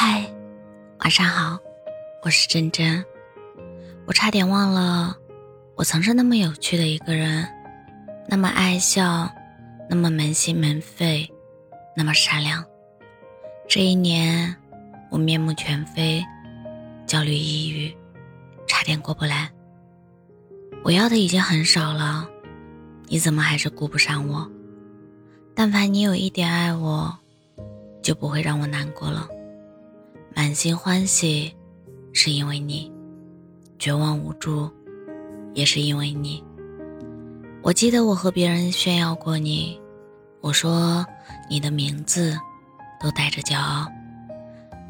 嗨，晚上好，我是真真。我差点忘了，我曾是那么有趣的一个人，那么爱笑，那么门心门肺，那么善良。这一年，我面目全非，焦虑抑郁，差点过不来。我要的已经很少了，你怎么还是顾不上我？但凡你有一点爱我，就不会让我难过了。满心欢喜，是因为你；绝望无助，也是因为你。我记得我和别人炫耀过你，我说你的名字都带着骄傲。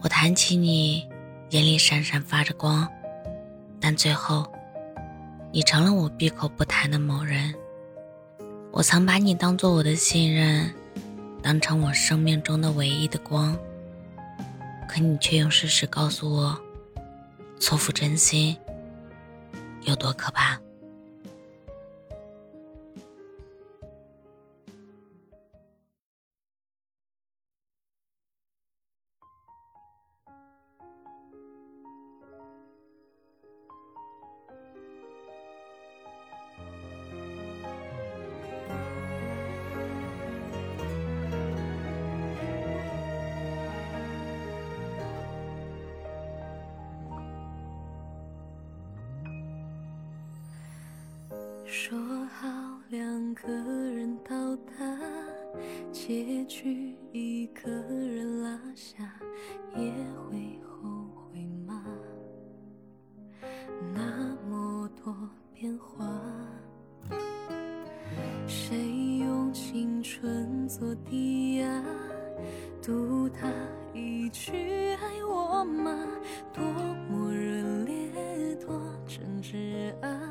我谈起你，眼里闪闪发着光，但最后，你成了我闭口不谈的某人。我曾把你当做我的信任，当成我生命中的唯一的光。可你却用事实告诉我，错付真心有多可怕。说好两个人到达，结局一个人落下，也会后悔吗？那么多变化，谁用青春做抵押，赌他一句爱我吗？多么热烈，多真挚啊！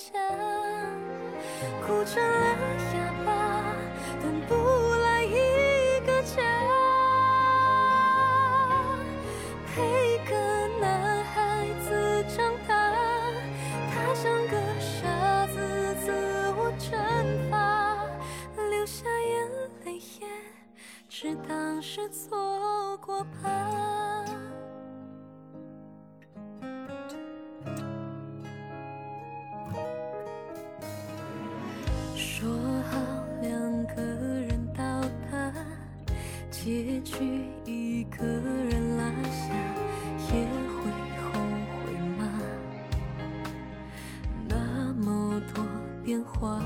的代价？哭成了哑巴，等不来一个家。陪一个男孩子长大，他像个傻子，自我惩罚，流下眼泪也只当是错过吧。变化，